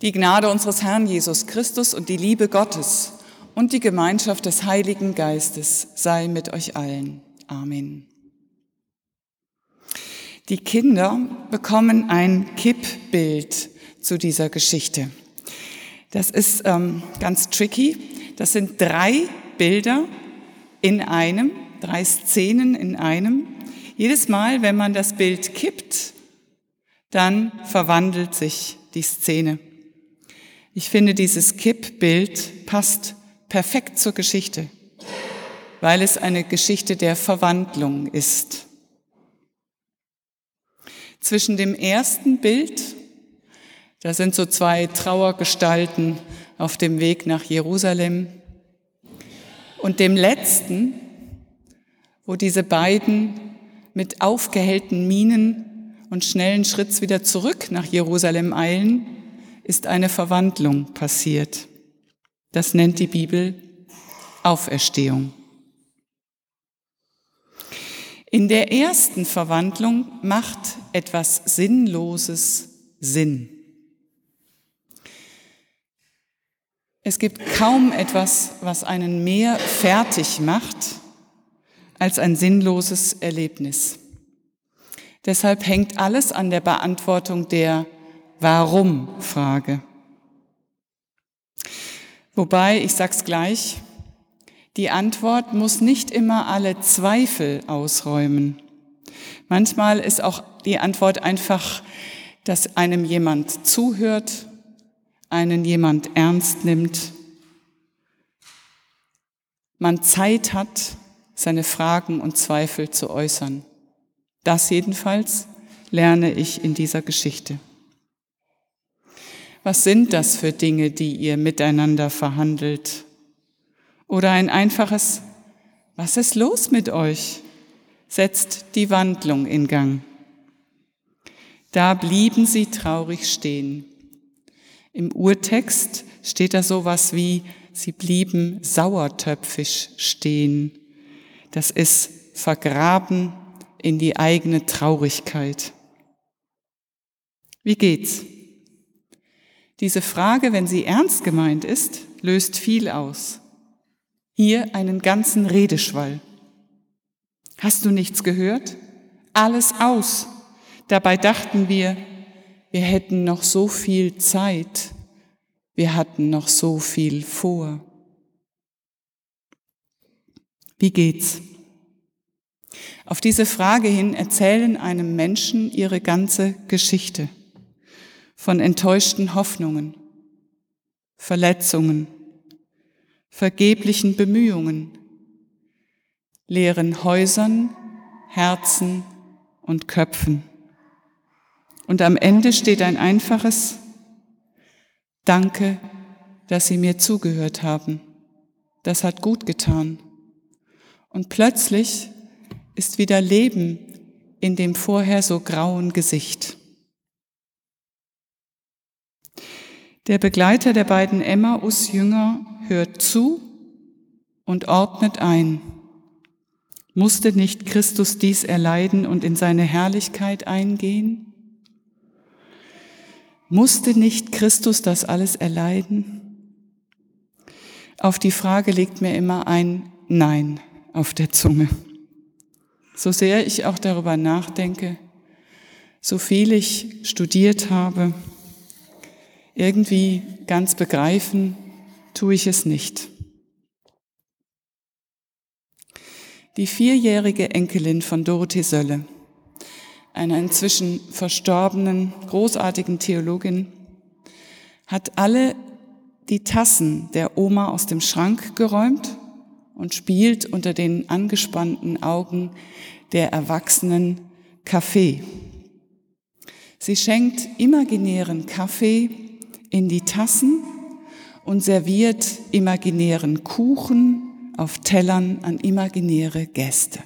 Die Gnade unseres Herrn Jesus Christus und die Liebe Gottes und die Gemeinschaft des Heiligen Geistes sei mit euch allen. Amen. Die Kinder bekommen ein Kippbild zu dieser Geschichte. Das ist ähm, ganz tricky. Das sind drei Bilder in einem, drei Szenen in einem. Jedes Mal, wenn man das Bild kippt, dann verwandelt sich die Szene. Ich finde, dieses Kippbild passt perfekt zur Geschichte, weil es eine Geschichte der Verwandlung ist. Zwischen dem ersten Bild, da sind so zwei Trauergestalten auf dem Weg nach Jerusalem, und dem letzten, wo diese beiden mit aufgehellten Mienen und schnellen Schritts wieder zurück nach Jerusalem eilen, ist eine Verwandlung passiert. Das nennt die Bibel Auferstehung. In der ersten Verwandlung macht etwas Sinnloses Sinn. Es gibt kaum etwas, was einen mehr fertig macht als ein sinnloses Erlebnis. Deshalb hängt alles an der Beantwortung der Warum-Frage. Wobei, ich sag's gleich, die Antwort muss nicht immer alle Zweifel ausräumen. Manchmal ist auch die Antwort einfach, dass einem jemand zuhört, einen jemand ernst nimmt, man Zeit hat, seine Fragen und Zweifel zu äußern. Das jedenfalls lerne ich in dieser Geschichte. Was sind das für Dinge, die ihr miteinander verhandelt? Oder ein einfaches, was ist los mit euch? setzt die Wandlung in Gang. Da blieben sie traurig stehen. Im Urtext steht da sowas wie, sie blieben sauertöpfisch stehen. Das ist vergraben in die eigene Traurigkeit. Wie geht's? Diese Frage, wenn sie ernst gemeint ist, löst viel aus. Hier einen ganzen Redeschwall. Hast du nichts gehört? Alles aus. Dabei dachten wir, wir hätten noch so viel Zeit, wir hatten noch so viel vor. Wie geht's? Auf diese Frage hin erzählen einem Menschen ihre ganze Geschichte von enttäuschten Hoffnungen, Verletzungen, vergeblichen Bemühungen, leeren Häusern, Herzen und Köpfen. Und am Ende steht ein einfaches Danke, dass Sie mir zugehört haben. Das hat gut getan. Und plötzlich ist wieder Leben in dem vorher so grauen Gesicht. Der Begleiter der beiden Emmaus-Jünger hört zu und ordnet ein. Musste nicht Christus dies erleiden und in seine Herrlichkeit eingehen? Musste nicht Christus das alles erleiden? Auf die Frage liegt mir immer ein Nein auf der Zunge. So sehr ich auch darüber nachdenke, so viel ich studiert habe, irgendwie ganz begreifen tue ich es nicht. Die vierjährige Enkelin von Dorothee Sölle, einer inzwischen verstorbenen, großartigen Theologin, hat alle die Tassen der Oma aus dem Schrank geräumt und spielt unter den angespannten Augen der Erwachsenen Kaffee. Sie schenkt imaginären Kaffee in die Tassen und serviert imaginären Kuchen auf Tellern an imaginäre Gäste.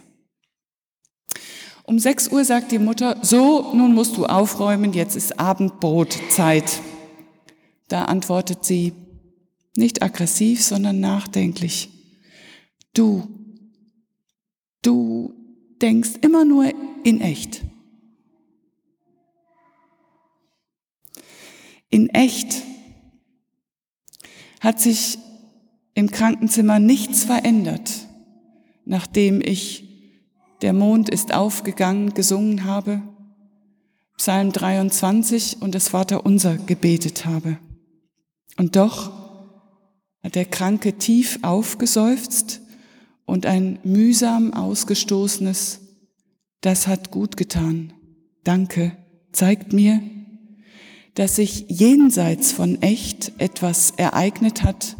Um 6 Uhr sagt die Mutter, so, nun musst du aufräumen, jetzt ist Abendbrotzeit. Da antwortet sie, nicht aggressiv, sondern nachdenklich. Du, du denkst immer nur in echt. In echt hat sich im Krankenzimmer nichts verändert, nachdem ich Der Mond ist aufgegangen gesungen habe, Psalm 23 und das Vaterunser gebetet habe. Und doch hat der Kranke tief aufgeseufzt und ein mühsam ausgestoßenes, das hat gut getan. Danke, zeigt mir, dass sich jenseits von echt etwas ereignet hat,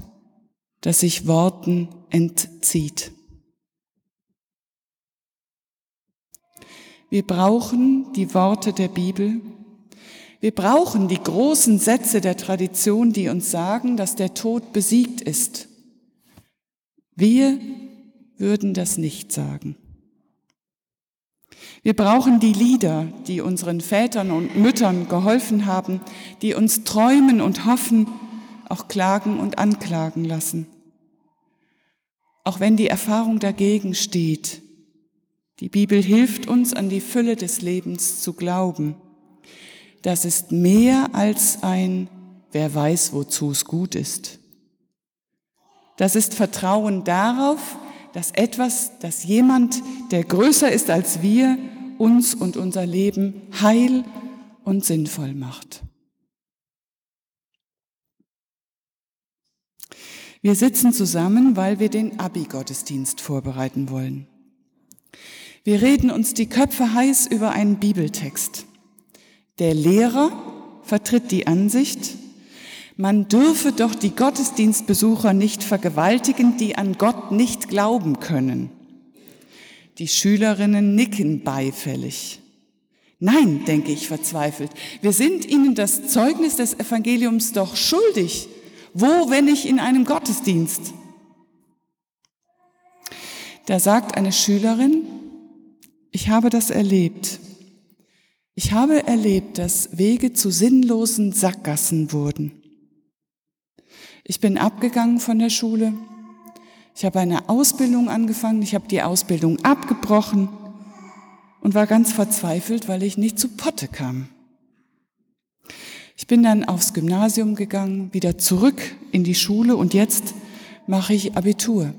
das sich Worten entzieht. Wir brauchen die Worte der Bibel. Wir brauchen die großen Sätze der Tradition, die uns sagen, dass der Tod besiegt ist. Wir würden das nicht sagen. Wir brauchen die Lieder, die unseren Vätern und Müttern geholfen haben, die uns träumen und hoffen, auch klagen und anklagen lassen. Auch wenn die Erfahrung dagegen steht. Die Bibel hilft uns, an die Fülle des Lebens zu glauben. Das ist mehr als ein, wer weiß, wozu es gut ist. Das ist Vertrauen darauf, dass etwas, dass jemand, der größer ist als wir, uns und unser Leben heil und sinnvoll macht. Wir sitzen zusammen, weil wir den Abi-Gottesdienst vorbereiten wollen. Wir reden uns die Köpfe heiß über einen Bibeltext. Der Lehrer vertritt die Ansicht, man dürfe doch die Gottesdienstbesucher nicht vergewaltigen, die an Gott nicht glauben können. Die Schülerinnen nicken beifällig. Nein, denke ich verzweifelt, wir sind ihnen das Zeugnis des Evangeliums doch schuldig. Wo, wenn nicht in einem Gottesdienst? Da sagt eine Schülerin, ich habe das erlebt. Ich habe erlebt, dass Wege zu sinnlosen Sackgassen wurden. Ich bin abgegangen von der Schule. Ich habe eine Ausbildung angefangen. Ich habe die Ausbildung abgebrochen und war ganz verzweifelt, weil ich nicht zu Potte kam. Ich bin dann aufs Gymnasium gegangen, wieder zurück in die Schule und jetzt mache ich Abitur.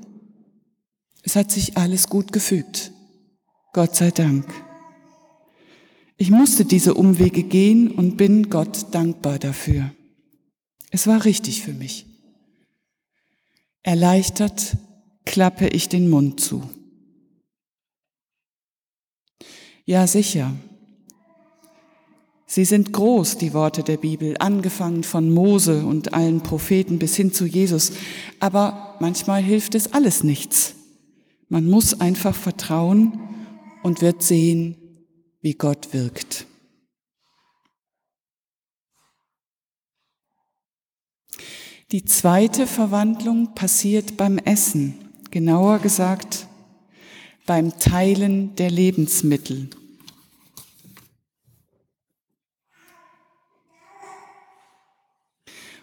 Es hat sich alles gut gefügt. Gott sei Dank. Ich musste diese Umwege gehen und bin Gott dankbar dafür. Es war richtig für mich. Erleichtert klappe ich den Mund zu. Ja, sicher, Sie sind groß, die Worte der Bibel, angefangen von Mose und allen Propheten bis hin zu Jesus. Aber manchmal hilft es alles nichts. Man muss einfach vertrauen und wird sehen, wie Gott wirkt. Die zweite Verwandlung passiert beim Essen, genauer gesagt beim Teilen der Lebensmittel.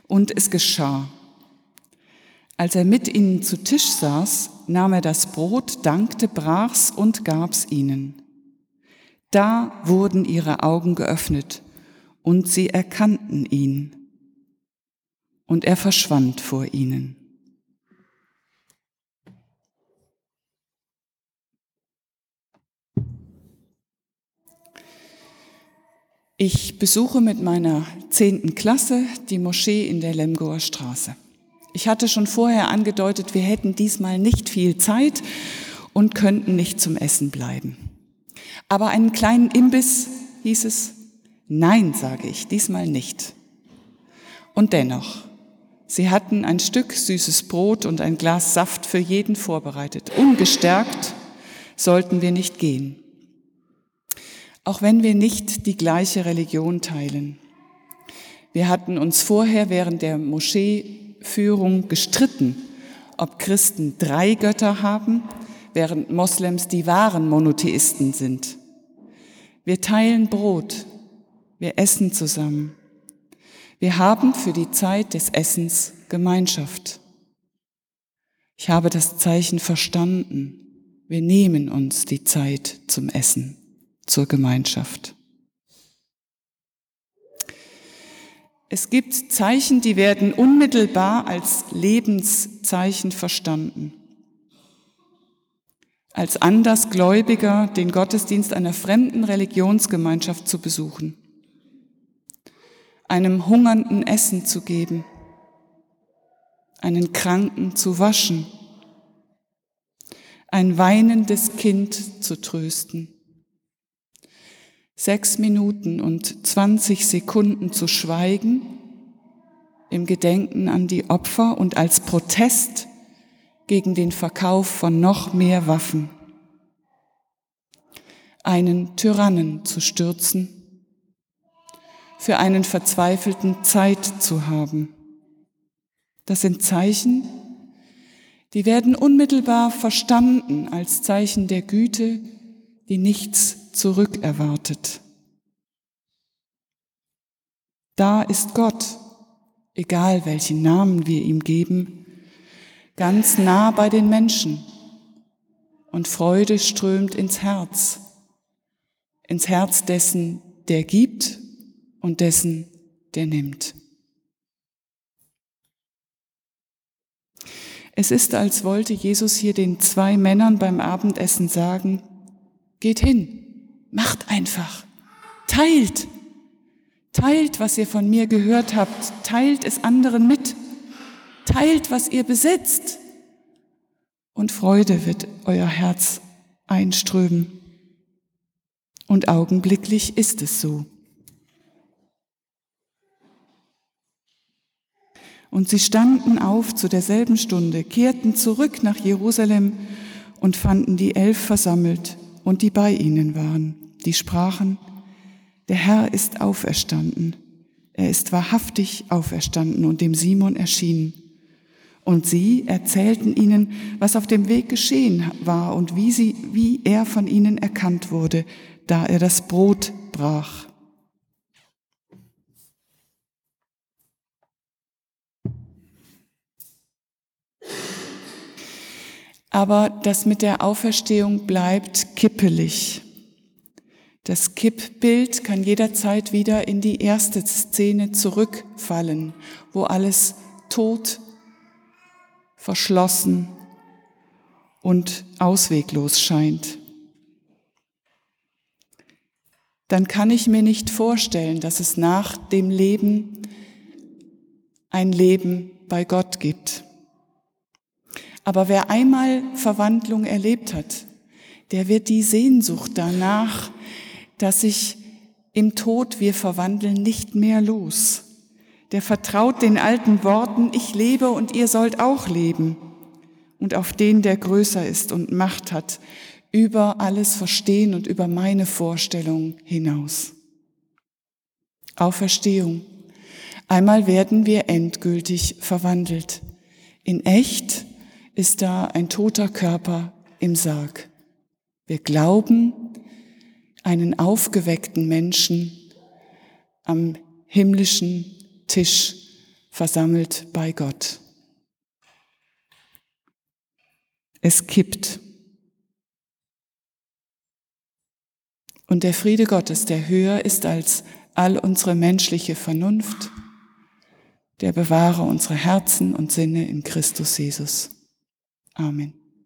Und es geschah. Als er mit ihnen zu Tisch saß, nahm er das Brot, dankte, brach's und gab's ihnen. Da wurden ihre Augen geöffnet und sie erkannten ihn. Und er verschwand vor ihnen. Ich besuche mit meiner zehnten Klasse die Moschee in der Lemgoer Straße. Ich hatte schon vorher angedeutet, wir hätten diesmal nicht viel Zeit und könnten nicht zum Essen bleiben. Aber einen kleinen Imbiss hieß es, nein, sage ich, diesmal nicht. Und dennoch, sie hatten ein Stück süßes Brot und ein Glas Saft für jeden vorbereitet. Ungestärkt sollten wir nicht gehen auch wenn wir nicht die gleiche Religion teilen. Wir hatten uns vorher während der Moscheeführung gestritten, ob Christen drei Götter haben, während Moslems die wahren Monotheisten sind. Wir teilen Brot, wir essen zusammen. Wir haben für die Zeit des Essens Gemeinschaft. Ich habe das Zeichen verstanden. Wir nehmen uns die Zeit zum Essen zur Gemeinschaft. es gibt Zeichen, die werden unmittelbar als Lebenszeichen verstanden. Als Andersgläubiger den Gottesdienst einer fremden Religionsgemeinschaft zu besuchen, einem Hungernden Essen zu geben, einen Kranken zu waschen, ein weinendes Kind zu trösten, sechs Minuten und zwanzig Sekunden zu schweigen im Gedenken an die Opfer und als Protest gegen den Verkauf von noch mehr Waffen, einen Tyrannen zu stürzen, für einen Verzweifelten Zeit zu haben. Das sind Zeichen, die werden unmittelbar verstanden als Zeichen der Güte, die nichts zurückerwartet. Da ist Gott, egal welchen Namen wir ihm geben, ganz nah bei den Menschen und Freude strömt ins Herz, ins Herz dessen, der gibt und dessen, der nimmt. Es ist, als wollte Jesus hier den zwei Männern beim Abendessen sagen, geht hin, macht einfach, teilt, teilt, was ihr von mir gehört habt, teilt es anderen mit, teilt, was ihr besitzt und Freude wird euer Herz einströmen. Und augenblicklich ist es so. Und sie standen auf zu derselben Stunde, kehrten zurück nach Jerusalem und fanden die Elf versammelt und die bei ihnen waren. Die sprachen, der Herr ist auferstanden. Er ist wahrhaftig auferstanden und dem Simon erschienen. Und sie erzählten ihnen, was auf dem Weg geschehen war und wie, sie, wie er von ihnen erkannt wurde, da er das Brot brach. Aber das mit der Auferstehung bleibt kippelig. Das Kippbild kann jederzeit wieder in die erste Szene zurückfallen, wo alles tot, verschlossen und ausweglos scheint. Dann kann ich mir nicht vorstellen, dass es nach dem Leben ein Leben bei Gott gibt. Aber wer einmal Verwandlung erlebt hat, der wird die Sehnsucht danach, dass sich im Tod wir verwandeln, nicht mehr los. Der vertraut den alten Worten, ich lebe und ihr sollt auch leben. Und auf den, der größer ist und Macht hat, über alles Verstehen und über meine Vorstellung hinaus. Auferstehung. Einmal werden wir endgültig verwandelt. In echt ist da ein toter Körper im Sarg. Wir glauben einen aufgeweckten Menschen am himmlischen Tisch versammelt bei Gott. Es kippt. Und der Friede Gottes, der höher ist als all unsere menschliche Vernunft, der bewahre unsere Herzen und Sinne in Christus Jesus. Amen.